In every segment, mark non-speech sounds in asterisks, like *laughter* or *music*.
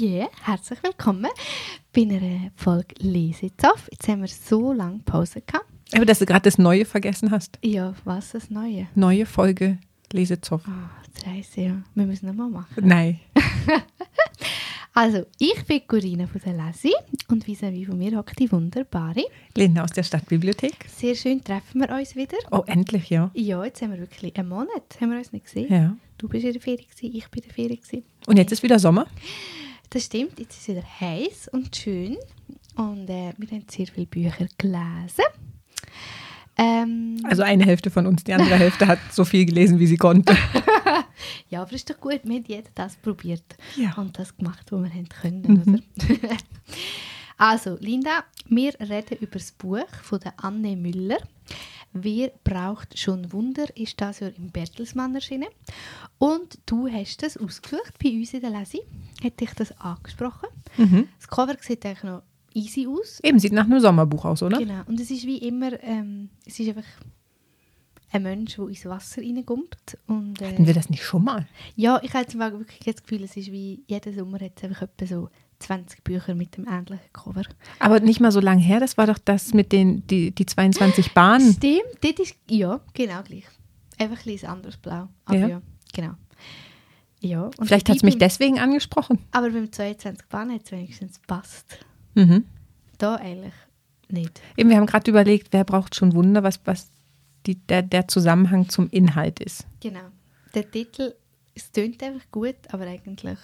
Yeah, herzlich willkommen bei einer Folge Lesezoff. Jetzt haben wir so lange Pause gehabt. Aber dass du gerade das Neue vergessen hast. Ja, was das Neue? Neue Folge Lesezoff. Oh, das heisst ja, wir müssen nochmal machen. Nein. *laughs* Also, ich bin Corinna von der Lesi und vis-à-vis von mir hockt die wunderbare. Linda aus der Stadtbibliothek. Sehr schön treffen wir uns wieder. Oh, endlich, ja. Ja, jetzt haben wir wirklich einen Monat, haben wir uns nicht gesehen. Ja. Du bist in der gewesen, ich bin in der gewesen. Und jetzt ist wieder Sommer. Das stimmt, jetzt ist es wieder heiß und schön. Und äh, wir haben sehr viele Bücher gelesen. Ähm, Also eine Hälfte von uns, die andere Hälfte hat so viel gelesen, wie sie konnte. *laughs* ja, aber ist doch gut, wir haben jeder das probiert Ja. und das gemacht, was wir haben können, oder? *laughs* also, Linda, wir reden über das Buch von der Anne Müller. Wer braucht schon Wunder, ist das Jahr im Bertelsmann erschienen. Und du hast das ausgesucht bei uns in der Lesi. Hat dich das angesprochen? Mhm. Das Cover sieht eigentlich noch easy aus. Eben, sieht nach einem Sommerbuch aus, oder? Genau. Und es ist wie immer, ähm, es ist einfach ein Mensch, der ins Wasser reinkommt. Und, äh, Hatten wir das nicht schon mal? ja, ich habe jetzt mal wirklich das Gefühl, es ist wie jeden Sommer hat es einfach so 20 Bücher mit dem ähnlichen Cover. Aber nicht mal so lange her, das war doch das mit den die, die 22 Bahnen. Stimmt, dort ist, ja, genau gleich. Einfach ein anderes Blau. Aber ja, Ja. genau. Ja, Vielleicht hat es mich beim- deswegen angesprochen. Aber beim 22 Bahn hat es wenigstens passt. Mhm. Da eigentlich nicht. Eben, wir haben gerade überlegt, wer braucht schon Wunder, was, was die, der, der Zusammenhang zum Inhalt ist. Genau. Der Titel, es tönt einfach gut, aber eigentlich,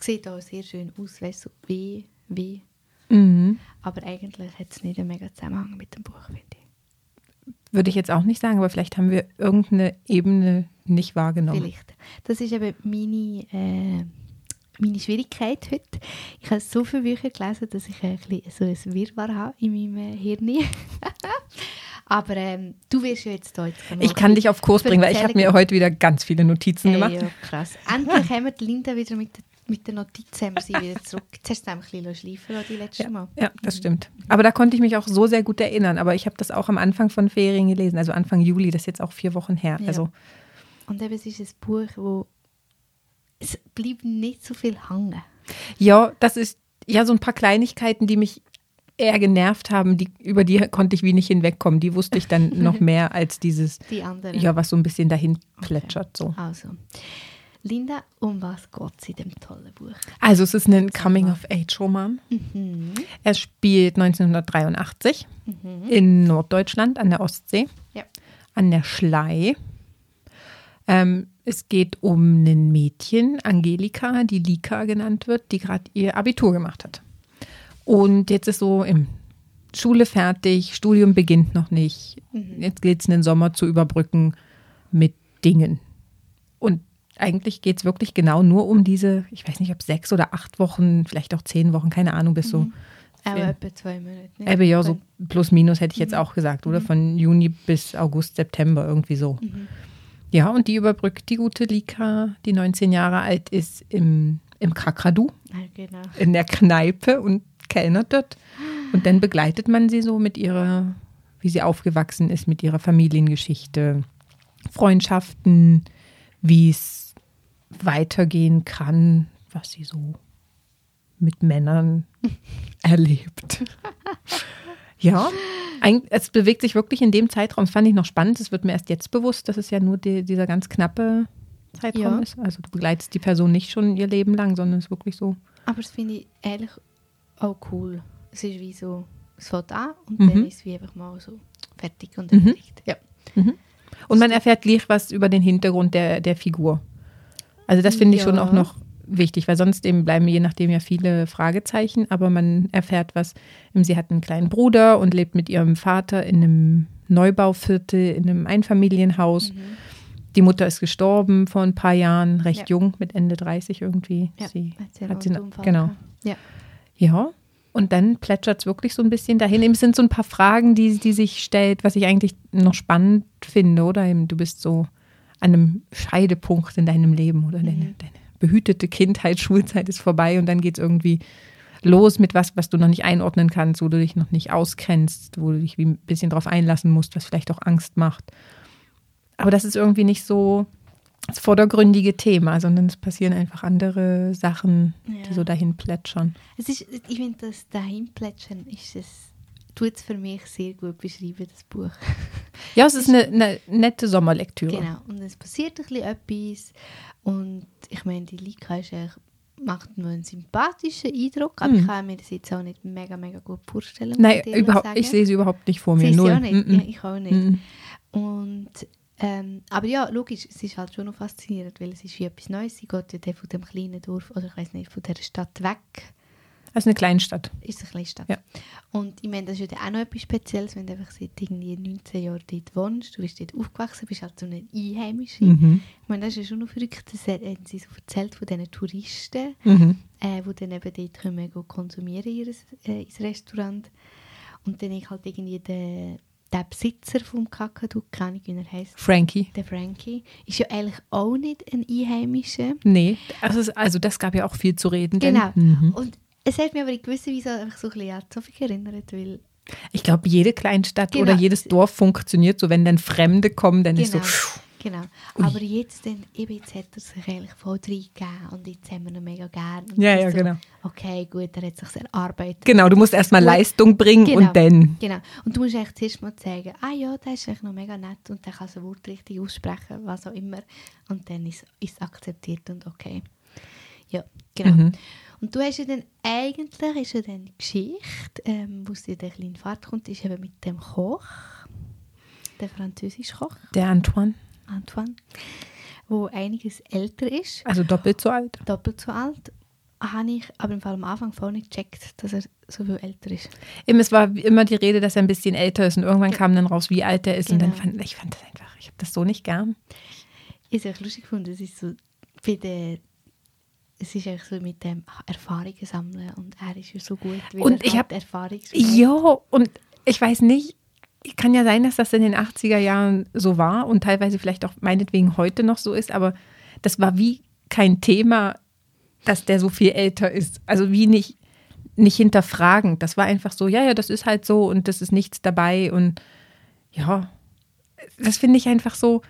es sieht auch sehr schön aus, weißt du, so wie, wie. Mhm. Aber eigentlich hat es nicht einen mega Zusammenhang mit dem Buch, finde ich. Würde ich jetzt auch nicht sagen, aber vielleicht haben wir irgendeine Ebene nicht wahrgenommen. Vielleicht. Das ist eben meine, äh, meine Schwierigkeit heute. Ich habe so viele Bücher gelesen, dass ich ein bisschen so ein Wirrwarr habe in meinem äh, Hirn. *laughs* Aber ähm, du wirst ja jetzt mal Ich kann dich auf Kurs bringen, weil ich habe mir heute wieder ganz viele Notizen gemacht. ja, krass. Endlich haben wir die Linda wieder mit, der- mit den Notizen haben wir sie wieder zurück. Jetzt hast du es ein bisschen schleifen lassen, die letzte Mal. Ja, das stimmt. Aber da konnte ich mich auch so sehr gut erinnern. Aber ich habe das auch am Anfang von Ferien gelesen, also Anfang Juli, das ist jetzt auch vier Wochen her. Ja. Also Und eben, es ist ein Buch, wo es bleibt nicht so viel hängen. ja, das ist ja so ein paar Kleinigkeiten, die mich eher genervt haben, die, über die konnte ich wie nicht hinwegkommen. Die wusste ich dann *laughs* noch mehr als dieses, Die ja, was so ein bisschen dahin plätschert. So. Also, Linda, um was geht es in dem tollen Buch? Also es ist ein Coming-of-Age-Roman. Mhm. Er spielt 1983 in Norddeutschland an der Ostsee, Ja. an der Schlei. Ähm, es geht um ein Mädchen, Angelika, die Lika genannt wird, die gerade ihr Abitur gemacht hat. Und jetzt ist so im Schule fertig, Studium beginnt noch nicht. Jetzt gilt es, einen Sommer zu überbrücken mit Dingen. Und eigentlich geht es wirklich genau nur um diese, ich weiß nicht, ob sechs oder acht Wochen, vielleicht auch zehn Wochen, keine Ahnung, bis so Aber Ja. etwa zwei Monate. nicht? Eben ja, so plus minus hätte ich jetzt auch gesagt, oder? Von Juni bis August, September, irgendwie so. Ja, und die überbrückt die gute Lika, die 19 Jahre alt ist, im, im Kakradu, Ja, genau. in der Kneipe und kellnert dort. Und dann begleitet man sie so mit ihrer, wie sie aufgewachsen ist, mit ihrer Familiengeschichte, Freundschaften, wie es weitergehen kann, was sie so mit Männern *laughs* erlebt. Ja, ein- es bewegt sich wirklich in dem Zeitraum, das fand ich noch spannend. Es wird mir erst jetzt bewusst, dass es ja nur die, dieser ganz knappe Zeitraum Ja. ist. Also du begleitest die Person nicht schon ihr Leben lang, sondern es ist wirklich so. Aber das finde ich ehrlich auch cool. Es ist wie so, es fängt an und Mhm. dann ist es wie einfach mal so fertig und Mhm. erledigt. Ja. Und man erfährt gleich was über den Hintergrund der, der Figur. Also das finde ich schon Ja. auch noch wichtig, weil sonst eben bleiben je nachdem ja viele Fragezeichen, aber man erfährt was. Sie hat einen kleinen Bruder und lebt mit ihrem Vater in einem Neubauviertel, in einem Einfamilienhaus. Die Mutter ist gestorben vor ein paar Jahren, recht Ja. jung, mit Ende 30 irgendwie. Ja, sie, hat sie genau. Ja. Ja, und dann plätschert es wirklich so ein bisschen dahin. Eben, Es sind so ein paar Fragen, die, die sich stellt, was ich eigentlich noch spannend finde, oder? Eben, du bist so einem Scheidepunkt in deinem Leben, oder? Deine, deine behütete Kindheit, Schulzeit ist vorbei und dann geht es irgendwie los mit was, was du noch nicht einordnen kannst, wo du dich noch nicht auskennst, wo du dich wie ein bisschen drauf einlassen musst, was vielleicht auch Angst macht. Aber das ist irgendwie nicht so das vordergründige Thema, sondern es passieren einfach andere Sachen, Ja. die so dahin plätschern. Es ist, ich finde, das Dahinplätschern ist es, tut es für mich sehr gut beschreiben, das Buch. *laughs* Ja, es ist eine, eine nette Sommerlektüre. Genau. Und es passiert ein bisschen etwas. Und ich meine, die Lika ist eigentlich, macht mir einen sympathischen Eindruck, aber Mhm. ich kann mir das jetzt auch nicht mega, mega gut vorstellen. Nein, überhaupt, sagen. ich sehe sie überhaupt nicht vor mir. Sie Null. auch nicht. Mm-mm. Ja, ich auch nicht. Und, ähm, aber ja, logisch, es ist halt schon noch faszinierend, weil es ist wie etwas Neues. Sie geht ja von dem kleinen Dorf, oder ich weiß nicht, von der Stadt weg. Das ist eine Kleinstadt. Ist eine kleine Stadt. Ja. Und ich meine, das ist ja auch noch etwas Spezielles, wenn du einfach seit irgendwie 19 Jahren dort wohnst, du bist dort aufgewachsen, bist halt so eine Einheimische. Mhm. Ich meine, das ist ja schon noch verrückt, das haben sie so erzählt von diesen Touristen, Mhm. äh, die dann eben dort kommen, gehen konsumieren in ihr, äh, ins Restaurant. Und dann ich halt irgendwie den, der Besitzer vom Kakadu, keine Ahnung, wie er heisst, Frankie. der Frankie, ist ja eigentlich auch nicht ein Einheimischer. Nee, also, also das gab ja auch viel zu reden. Genau. Mhm. Und es hat mich aber in gewisser Weise einfach so ein bisschen an Zofik erinnert, weil Ich glaube, jede Kleinstadt Genau. oder jedes Dorf funktioniert so, wenn dann Fremde kommen, dann ist so. Genau. Genau. Ui. Aber jetzt, dann, eben jetzt hat er sich eigentlich voll reingegeben und jetzt haben wir ihn mega gern. Und Ja, ja, so, genau. Okay, gut, er hat sich erarbeitet. Genau, du musst erstmal. Leistung bringen Genau. und dann. Genau. Und du musst echt zuerst mal sagen, ah ja, der ist eigentlich noch mega nett und der kann das Wort richtig aussprechen, was auch immer. Und dann ist es akzeptiert und okay. Ja, genau. Mhm. Und du hast ja dann, eigentlich ist ja dann die Geschichte, ähm, wo es dir in den Fahrt kommt, ist eben mit dem Koch, der französische Koch, Der Antoine, Antoine, wo einiges älter ist, also doppelt so alt. doppelt so alt, habe ich aber im Fall am Anfang voll nicht gecheckt, dass er so viel älter ist. Eben, es war immer die Rede, dass er ein bisschen älter ist und irgendwann Ge- kam dann raus, wie alt er ist. Und dann Genau. fand ich fand das einfach, ich habe das so nicht gern. Ich habe es lustig gefunden, es ist so bei der es ist eigentlich so mit dem Erfahrungen sammeln und er ist ja so gut, weil Und er ich halt hab- Erfahrung Ja, und ich weiß nicht, kann ja sein, dass das in den 80er Jahren so war und teilweise vielleicht auch meinetwegen heute noch so ist, aber das war wie kein Thema, dass der so viel älter ist. Also wie nicht, nicht hinterfragend. Das war einfach so, ja, ja, das ist halt so und das ist nichts dabei und ja, das finde ich einfach so,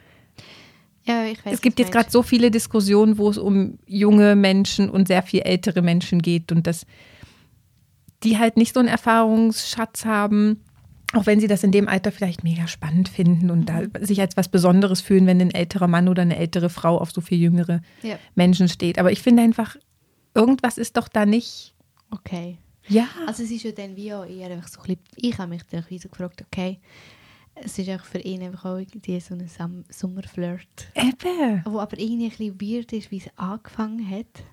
Ja, ich weiß, es gibt jetzt gerade so viele Diskussionen, wo es um junge Menschen und sehr viel ältere Menschen geht und dass die halt nicht so einen Erfahrungsschatz haben, auch wenn sie das in dem Alter vielleicht mega spannend finden und da sich als was Besonderes fühlen, wenn ein älterer Mann oder eine ältere Frau auf so viel jüngere. Ja, Menschen steht. Aber ich finde einfach, irgendwas ist doch da nicht. okay. Ja. Also es ist ja dann wie auch eher einfach so ein bisschen, ich habe mich dann so gefragt, okay, es ist einfach für ihn einfach auch irgendwie so ein Sam Sommerflirt, Eben. wo aber irgendwie ein bisschen weird ist, wie es angefangen hat.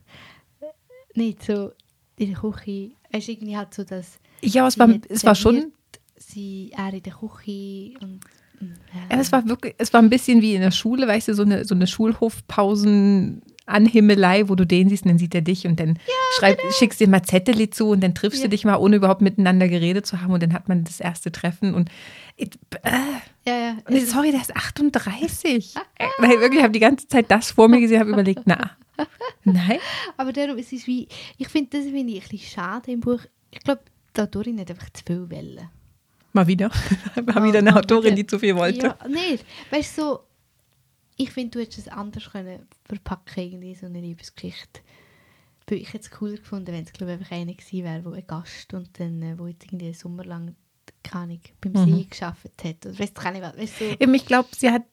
Nicht so in der Küche, es ist irgendwie halt so, dass Ja, es war, es war schon. Sie, er in der Küche und... mm, Ja, es war wirklich, es war ein bisschen wie in der Schule, weißt du, so eine, so eine Schulhofpausen-Anhimmelei, wo du den siehst und dann sieht er dich und dann schreib, schickst dir mal Zettel zu und dann triffst genau. Ja. du dich mal, ohne überhaupt miteinander geredet zu haben und dann hat man das erste Treffen und it, äh, Ja, ja. nee, sorry, der ist 38. Äh, Weil wirklich, ich habe die ganze Zeit das vor mir gesehen, habe überlegt, na, nein. Aber darum, es ist wie, ich finde das finde ich ein bisschen schade im Buch. Ich glaube, die Autorin hat einfach zu viel Wellen. Mal wieder. *laughs* War wieder eine Autorin, die zu viel wollte. Ja, nicht. Weißt du, so, ich finde, du hättest es anders können verpacken, irgendwie so eine Liebesgeschichte. Weil Ich hätte es cooler gefunden, wenn es, glaube ich, einfach einer gewesen wäre, wo ein Gast und dann, äh, wo jetzt irgendwie einen Sommer lang, keine Ahnung, beim Mhm. See gearbeitet hat. Oder weißt keine Ahnung, weißt du, Eben, ich glaube, sie hat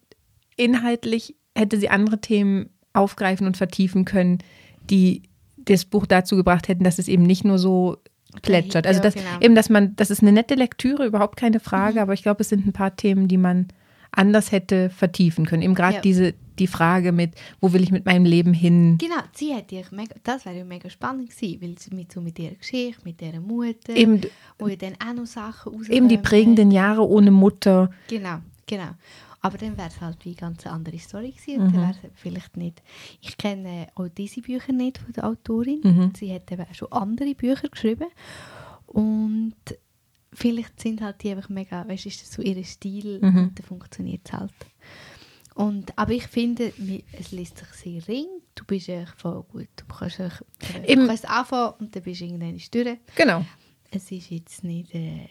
inhaltlich, hätte sie andere Themen aufgreifen und vertiefen können, die das Buch dazu gebracht hätten, dass es eben nicht nur so plätschert. Also Ja, das, genau. eben, dass man, das ist eine nette Lektüre, überhaupt keine Frage, aber ich glaube, es sind ein paar Themen, die man anders hätte vertiefen können. Eben gerade Ja. diese, die Frage mit, wo will ich mit meinem Leben hin? Genau, sie hätte ich mega, das wäre ja mega spannend gewesen, weil sie mit, so mit ihrer Geschichte, mit ihrer Mutter, Eben, wo ja dann auch noch Sachen rauskommen. eben die prägenden Jahre ohne Mutter. Genau, genau. Aber dann wäre es halt wie eine ganz andere Story gewesen und dann wäre es vielleicht nicht. Ich kenne auch diese Bücher nicht von der Autorin. Mhm. Sie hat eben auch schon andere Bücher geschrieben und vielleicht sind halt die einfach mega, weißt du, ist das so ihr Stil Mhm. und dann funktioniert es halt. Und, aber ich finde, es liest sich sehr ring. Du bist echt voll gut. Du kannst, echt, du kannst anfangen und dann bist du irgendwann durch. Genau. Es ist jetzt nicht... Äh,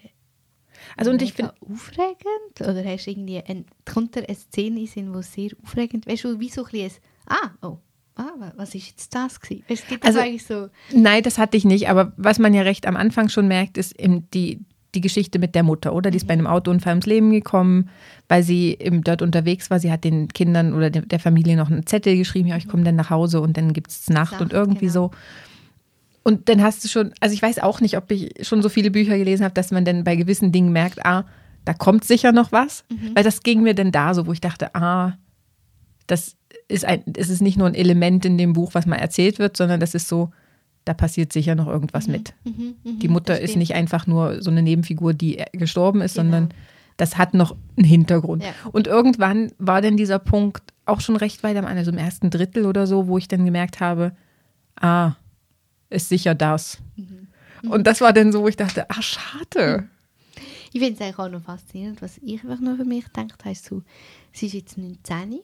Also und ich finde, aufregend? Oder hast du irgendwie, ein, kommt eine Szene in die sehr aufregend Weißt du, wie so ein bisschen, ah, oh, ah, wa- was ist jetzt das gewesen? Es gibt Also- eigentlich so, nein, das hatte ich nicht. Aber was man ja recht am Anfang schon merkt, ist die, die Geschichte mit der Mutter, oder? Die ist bei einem Autounfall ums Leben gekommen, weil sie eben dort unterwegs war. Sie hat den Kindern oder der, Familie noch einen Zettel geschrieben, ja, ich komme dann nach Hause und dann gibt es Nacht, Nacht, und irgendwie genau. so. Und dann hast du schon, also ich weiß auch nicht, ob ich schon so viele Bücher gelesen habe, dass man dann bei gewissen Dingen merkt, ah, da kommt sicher noch was. Weil das ging mir dann da so, wo ich dachte, ah, das ist ein, es ist nicht nur ein Element in dem Buch, was mal erzählt wird, sondern das ist so, da passiert sicher noch irgendwas mit. mhm, mhm, Die Mutter ist nicht einfach nur so eine Nebenfigur, die gestorben ist, Genau. sondern das hat noch einen Hintergrund. Ja. Und irgendwann war dann dieser Punkt auch schon recht weit am Ende, also im ersten Drittel oder so, wo ich dann gemerkt habe, ah, ist sicher das. Mhm. Und das war dann so, wo ich dachte, ah, schade. Ich finde es eigentlich auch noch faszinierend, was ich einfach noch für mich gedacht habe, so, sie ist jetzt 19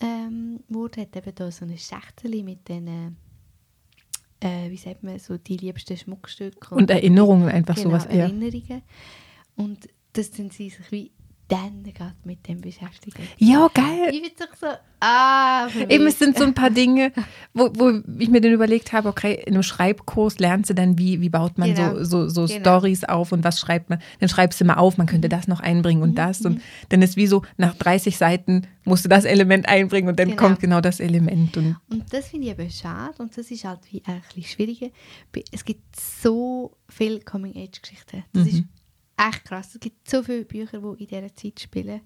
ähm, wurde, hat eben da so ein Schächtel mit den, äh, wie sagt man, so die liebsten Schmuckstücke. Und Erinnerungen einfach genau, sowas. Ja. Erinnerungen. Und dass dann sie sich wie dann gerade mit dem beschäftigen. ja, geil. Ich bin doch so, ah, Eben, es sind so ein paar *laughs* Dinge, wo, wo ich mir dann überlegt habe, okay, in einem Schreibkurs lernst du dann, wie, wie baut man Genau. so, so, so Genau. Stories auf und was schreibt man. Dann schreibst du mal auf, man könnte das noch einbringen und das. Und dann ist wie so, nach 30 Seiten musst du das Element einbringen und dann Genau. kommt genau das Element. Und Und das finde ich eben schade und das ist halt wie ein bisschen schwieriger. Es gibt so viele Coming-Age-Geschichten. Das ist echt krass. Es gibt so viele Bücher, die in dieser Zeit spielen,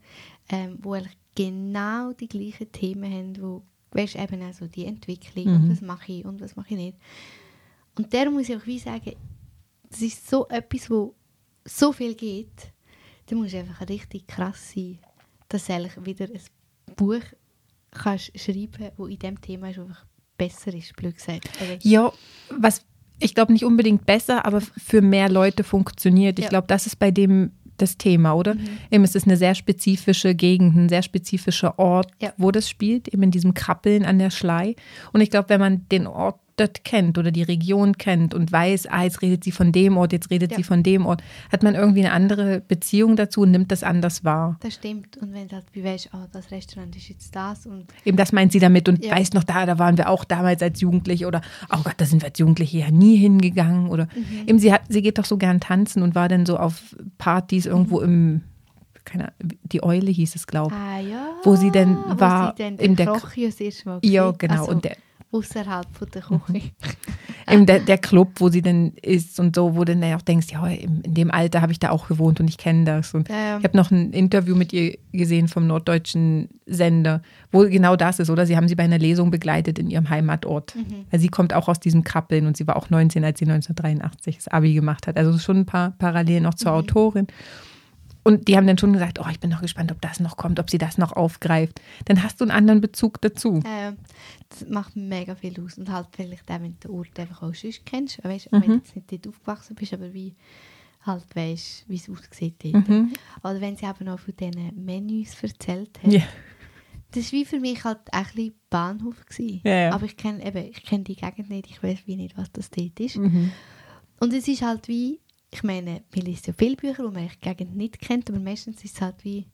ähm, wo eigentlich genau die gleichen Themen haben, wo weißt, eben auch so die Entwicklung und was mache ich und was mache ich nicht. Und darum muss ich auch wie sagen, das ist so etwas, wo so viel geht, da musst du einfach richtig krass sein, dass du eigentlich wieder ein Buch kannst schreiben, wo in dem Thema schon einfach besser ist, blöd gesagt. Also, ja, was ich glaube nicht unbedingt besser, aber für mehr Leute funktioniert. Ich Ja. glaube, das ist bei dem das Thema, oder? Eben, es ist eine sehr spezifische Gegend, ein sehr spezifischer Ort, Ja. wo das spielt, eben in diesem Krabbeln an der Schlei. Und ich glaube, wenn man den Ort dort kennt oder die Region kennt und weiß, ah, jetzt redet sie von dem Ort, jetzt redet Ja. sie von dem Ort, hat man irgendwie eine andere Beziehung dazu und nimmt das anders wahr. das stimmt. Und wenn du halt wie weißt, oh, das Restaurant ist jetzt das und Eben das meint sie damit und Ja. weiß noch da, da waren wir auch damals als Jugendliche oder oh Gott, da sind wir als Jugendliche ja nie hingegangen oder Mhm. eben sie hat, sie geht doch so gern tanzen und war dann so auf Partys irgendwo im, keine Ahnung, die Eule hieß es, glaube ah ja, Wo sie dann wo war sie dann in der- Koch ja das erste Mal ich. Ja, genau. Also, und der, außerhalb von der Küche. *laughs* eben der, der Club, wo sie dann ist und so, wo du dann auch denkst, ja, in dem Alter habe ich da auch gewohnt und ich kenne das. Und Ja. ich habe noch ein Interview mit ihr gesehen vom norddeutschen Sender, wo genau das ist, oder? Sie haben sie bei einer Lesung begleitet in ihrem Heimatort. Mhm. Weil sie kommt auch aus diesem Krabbeln und sie war auch 19, als sie 1983 das Abi gemacht hat. Also schon ein paar Parallelen Mhm. zur Autorin. Und die haben dann schon gesagt, oh, ich bin noch gespannt, ob das noch kommt, ob sie das noch aufgreift. Dann hast du einen anderen Bezug dazu. Ähm, das macht mega viel aus. Und halt vielleicht auch, wenn du den Ort einfach auch sonst kennst. Weißt, Mhm. Wenn du jetzt nicht dort aufgewachsen bist, aber wie halt weißt, wie es aussieht dort. Mhm. Oder wenn sie eben auch von diesen Menüs erzählt hat. Ja. Das war wie für mich halt ein bisschen Bahnhof. Gewesen. Ja. Aber ich kenne kenne die Gegend nicht, ich weiß wie nicht, was das dort ist. Mhm. Und es ist halt wie, ich meine, man liest ja viele Bücher, die man die Gegend nicht kennt, aber meistens ist es halt wie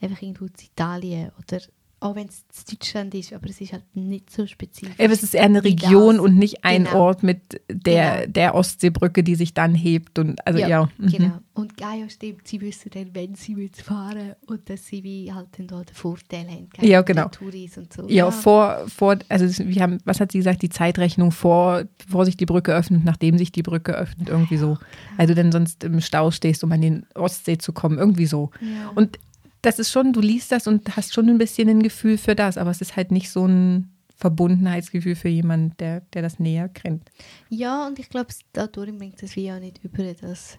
einfach irgendwo in Italien oder auch wenn es Deutschland ist, aber es ist halt nicht so spezifisch. Eben, es ist eher eine Region und nicht ein Genau. Ort mit der, Genau. der Ostseebrücke, die sich dann hebt. Und also ja, mhm. genau. Und ja, ja, stimmt, sie wissen dann, wenn sie mit fahren und dass sie wie halt dann da den Vorteil haben. gell, Ja, genau. Touris und so. Ja, vor, vor, also wir haben, was hat sie gesagt, die Zeitrechnung vor, bevor sich die Brücke öffnet, nachdem sich die Brücke öffnet, irgendwie so. Also dann sonst im Stau stehst, um an den Ostsee zu kommen, irgendwie so. Ja. Und das ist schon, du liest das und hast schon ein bisschen ein Gefühl für das, aber es ist halt nicht so ein Verbundenheitsgefühl für jemanden, der, der das näher kennt. Ja, und ich glaube, die Autorin bringt das wie auch nicht über das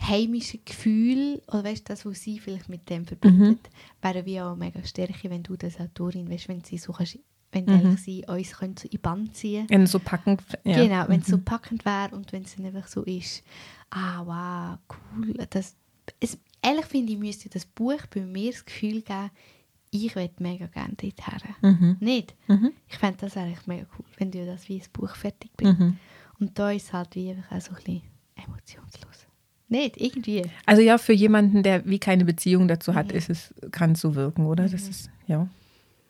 heimische Gefühl, oder weißt du, das, was sie vielleicht mit dem verbindet, wäre wie auch mega Stärke, wenn du das Autorin, weißt wenn sie so kannst, wenn mhm. sie uns können so in Band ziehen Wenn es so packend, ja. Genau, wenn es so packend wäre und wenn es dann einfach so ist, ah wow, cool. Das, es, ehrlich finde ich, müsste das Buch bei mir das Gefühl geben, ich würde mega gerne dort her. Mhm. Nicht? Mhm. Ich fände das eigentlich mega cool, wenn du das wie ein Buch fertig bringst. Mhm. Und da ist es halt wie einfach auch so ein bisschen emotionslos. Nicht, irgendwie. Also ja, für jemanden, der wie keine Beziehung dazu hat, Mhm. ist es, kann es so wirken, oder? Das ist, ja.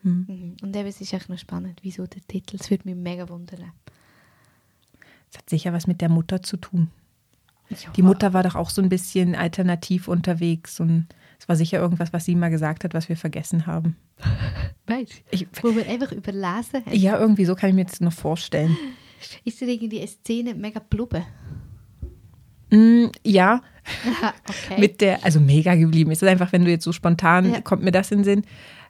Hm. Mhm. Und eben, es ist echt noch spannend, wieso der Titel. Es würde mich mega wundern. Das hat sicher was mit der Mutter zu tun. Die Mutter war doch auch so ein bisschen alternativ unterwegs und es war sicher irgendwas, was sie mal gesagt hat, was wir vergessen haben. *laughs* Weißt? Ich, Wo wir einfach überlesen haben. ja, irgendwie so kann ich mir jetzt noch vorstellen. Ist dir irgendwie eine Szene mega blubber? Mm, ja, *laughs* okay. mit der, also mega geblieben ist. Ist einfach, wenn du jetzt so spontan, Ja. kommt mir das in den Sinn,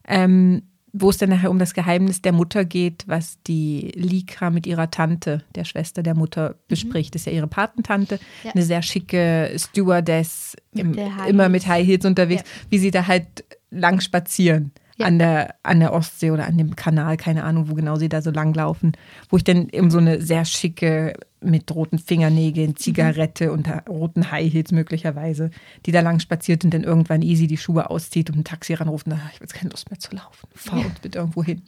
ähm, wo es dann nachher um das Geheimnis der Mutter geht, was die Lika mit ihrer Tante, der Schwester der Mutter, bespricht. Das ist ja ihre Patentante, Mhm. Ja. eine sehr schicke Stewardess, Mit im, immer mit. High Heels unterwegs, wie sie da halt lang spazieren. Ja. An, der, an der Ostsee oder an dem Kanal, keine Ahnung, wo genau sie da so langlaufen, wo ich dann eben so eine sehr schicke mit roten Fingernägeln, Zigarette und ha- roten High Heels möglicherweise, die da lang spaziert und dann irgendwann easy die Schuhe auszieht und ein Taxi ranruft und sagt, ich habe jetzt keine Lust mehr zu laufen, fahr uns bitte irgendwo hin.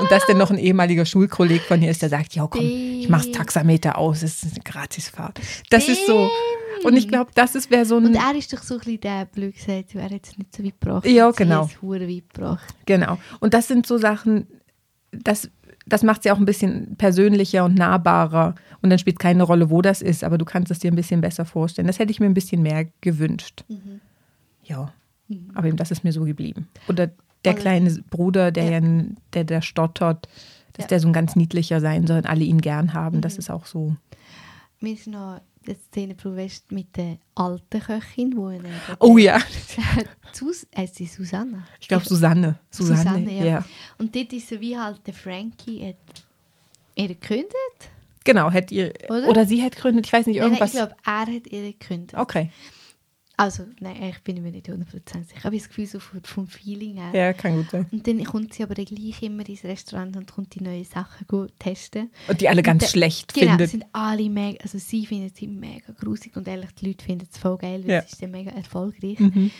Und dass dann noch ein ehemaliger Schulkolleg von ihr ist, der sagt, ja komm, ich mach's Taxameter aus, es ist eine Gratisfahrt. Das ist so. Und ich glaube, das ist wäre so ein Und er ist doch so ein bisschen der, blöd gesagt, er hat jetzt nicht so weit gebracht. Ja, und genau. hure weit gebracht. Genau. Und das sind so Sachen, das, das macht sie auch ein bisschen persönlicher und nahbarer. Und dann spielt keine Rolle, wo das ist, aber du kannst es dir ein bisschen besser vorstellen. Das hätte ich mir ein bisschen mehr gewünscht. Ja. Aber eben das ist mir so geblieben. Oder der Also- kleine Bruder, der Ja. ja, der, der stottert, dass Ja. der so ein ganz niedlicher sein soll und alle ihn gern haben. Das ist auch so. Mir ist noch eine Szene weißt, mit der alten Köchin, die eine, Oh ja, *laughs* Sus heißt sie Susanna? ich glaube Susanne. Susanne, Susanne, ja. ja. Und dort ist so wie halt der Frankie hat ihr gekündigt. Genau, hätte ihr, Oder? oder? sie hätte gründet, ich weiß nicht, irgendwas. ich glaube, er hat ihr gekündigt. okay, Also, nein, ich bin mir nicht 100% sicher. Ich habe das Gefühl, so vom, Feeling her. ja, kann gut sein. Und dann kommt sie aber dann gleich immer ins Restaurant und kommt die neuen Sachen gut testen. Und die alle ganz der- schlecht Genau, findet. sind alle mega, also sie findet sie mega grusig und ehrlich, die Leute finden es voll geil, weil Ja. sie ist dann mega erfolgreich. Mhm.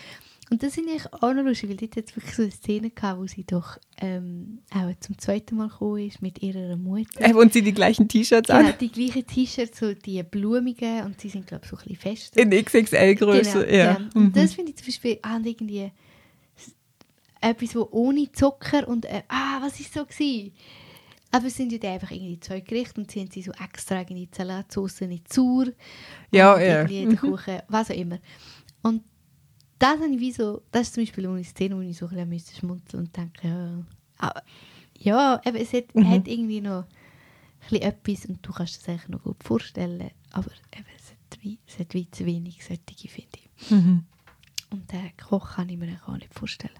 Und das finde ich auch noch lustig, weil dort jetzt wirklich so eine Szene gehabt, wo sie doch ähm, auch zum zweiten Mal gekommen ist mit ihrer Mutter. Äh, Und sie die gleichen T-Shirts Genau, an. die gleichen T-Shirts, so die blumigen und sie sind glaube ich so ein bisschen fester. In XXL-Größe, Genau, ja. genau. Und Mhm. das finde ich zum Beispiel ah, und irgendwie etwas, wo ohne Zucker und äh, ah, was ist so gewesen? Aber es sind ja einfach irgendwie zwei Gerichte und sie haben sie so extra irgendwie die Salatsauce nicht sauer. Ja, ja. irgendwie der Kuchen, was auch immer. Und das habe ich wie so, das ist zum Beispiel eine Szene, wo ich so ein bisschen müsste schmunzeln und denke, ja, aber, ja, eben, es hat, Mhm. hat irgendwie noch ein etwas und du kannst es eigentlich noch gut vorstellen, aber eben, es hat wie, es hat wie zu wenig solche, finde ich. Mhm. Und den Koch kann ich mir auch nicht vorstellen.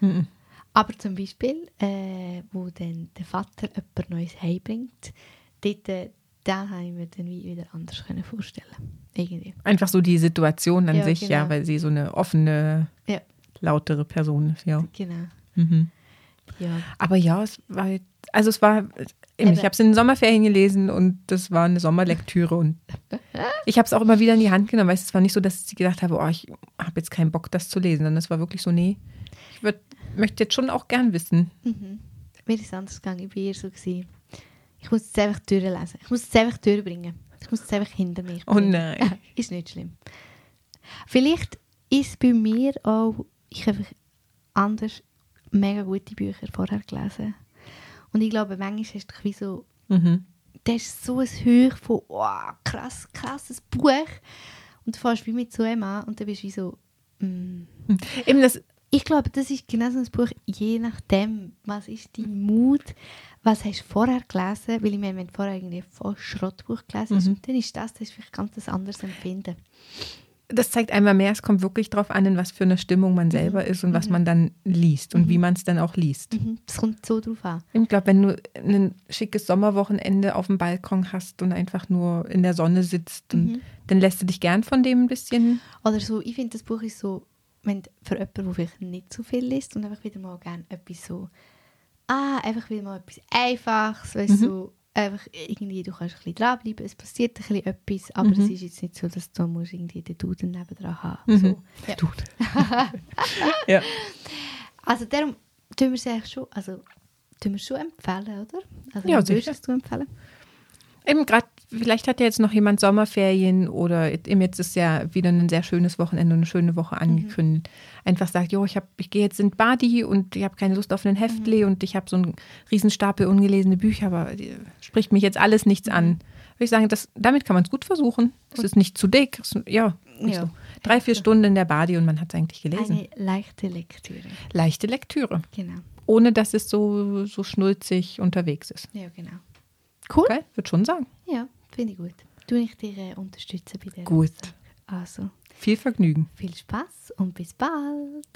Mhm. Aber zum Beispiel, äh, wo dann der Vater jemand Neues heimbringt, dort, äh, den habe ich mir dann wie wieder anders können vorstellen Irgendwie. Einfach so die Situation an Ja, sich, ja, genau. weil sie so eine offene, Ja, lautere Person ist, ja. genau. Mhm. Ja. Aber ja, es war, also es war, eben, ich habe es in den Sommerferien gelesen und das war eine Sommerlektüre und *laughs* ich habe es auch immer wieder in die Hand genommen, weil es war nicht so, dass ich gedacht habe, oh, ich habe jetzt keinen Bock, das zu lesen, sondern es war wirklich so, nee, ich würd, möchte jetzt schon auch gern wissen. Mhm. Mir ist es anders gegangen. Ich war eher so. Gewesen. Ich muss es einfach durchlesen. Ich muss es einfach durchbringen. Ich muss es einfach hinter mich Oh bringen. nein. ist nicht schlimm. Vielleicht ist bei mir auch, ich habe anders mega gute Bücher vorher gelesen. Und ich glaube, manchmal du dich wie so, Mhm. das ist so ein Höch von, oh, krass, krasses Buch. Und du fährst wie mit so einem an und dann bist du wie so, mm. Eben das, Ich glaube, das ist genau so ein Buch, je nachdem, was ist dein Mut, was hast du vorher gelesen, weil ich meine, wenn du vorher irgendwie voll Schrottbuch gelesen hast, Mhm. dann ist das, das ist vielleicht ganz ein anderes Empfinden. das zeigt einmal mehr, es kommt wirklich darauf an, in was für eine Stimmung man selber ist und was man dann liest und wie man es dann auch liest. Mhm. Es kommt so drauf an. Ich glaube, wenn du ein schickes Sommerwochenende auf dem Balkon hast und einfach nur in der Sonne sitzt, und Mhm. dann lässt du dich gern von dem ein bisschen. Oder so, ich finde, das Buch ist so, wenn für jemanden, der vielleicht nicht so viel liest und einfach wieder mal gerne etwas so, ah, einfach wieder mal etwas Einfaches, weißt Mhm. du, einfach irgendwie, du kannst ein bisschen dranbleiben, es passiert ein bisschen etwas, aber Mhm. es ist jetzt nicht so, dass du musst irgendwie den Duden nebendran haben Mhm. so. ja. Du. ja. Also darum tun wir es eigentlich schon, also tun wir schon empfehlen, oder? Also Ja, würdest du empfehlen? Eben gerade, vielleicht hat ja jetzt noch jemand Sommerferien oder jetzt ist ja wieder ein sehr schönes Wochenende und eine schöne Woche angekündigt. Einfach sagt, jo, ich, hab, ich gehe jetzt in Badi und ich habe keine Lust auf einen Heftli und ich habe so einen Riesenstapel ungelesene Bücher, aber äh, spricht mich jetzt alles nichts an. Würde ich sagen, das, damit kann man es gut versuchen. Es ist nicht zu dick. Es, ja, nicht Ja. so. Drei, vier Stunden in der Badi und man hat es eigentlich gelesen. Eine leichte Lektüre. Leichte Lektüre. Genau. Ohne dass es so, so schnulzig unterwegs ist. Ja, genau. Cool. Okay, würde schon sagen. Ja, Finde ich gut. Tue ich dich äh, unterstützen bei der Gut. Also. Viel Vergnügen. Viel Spaß und bis bald.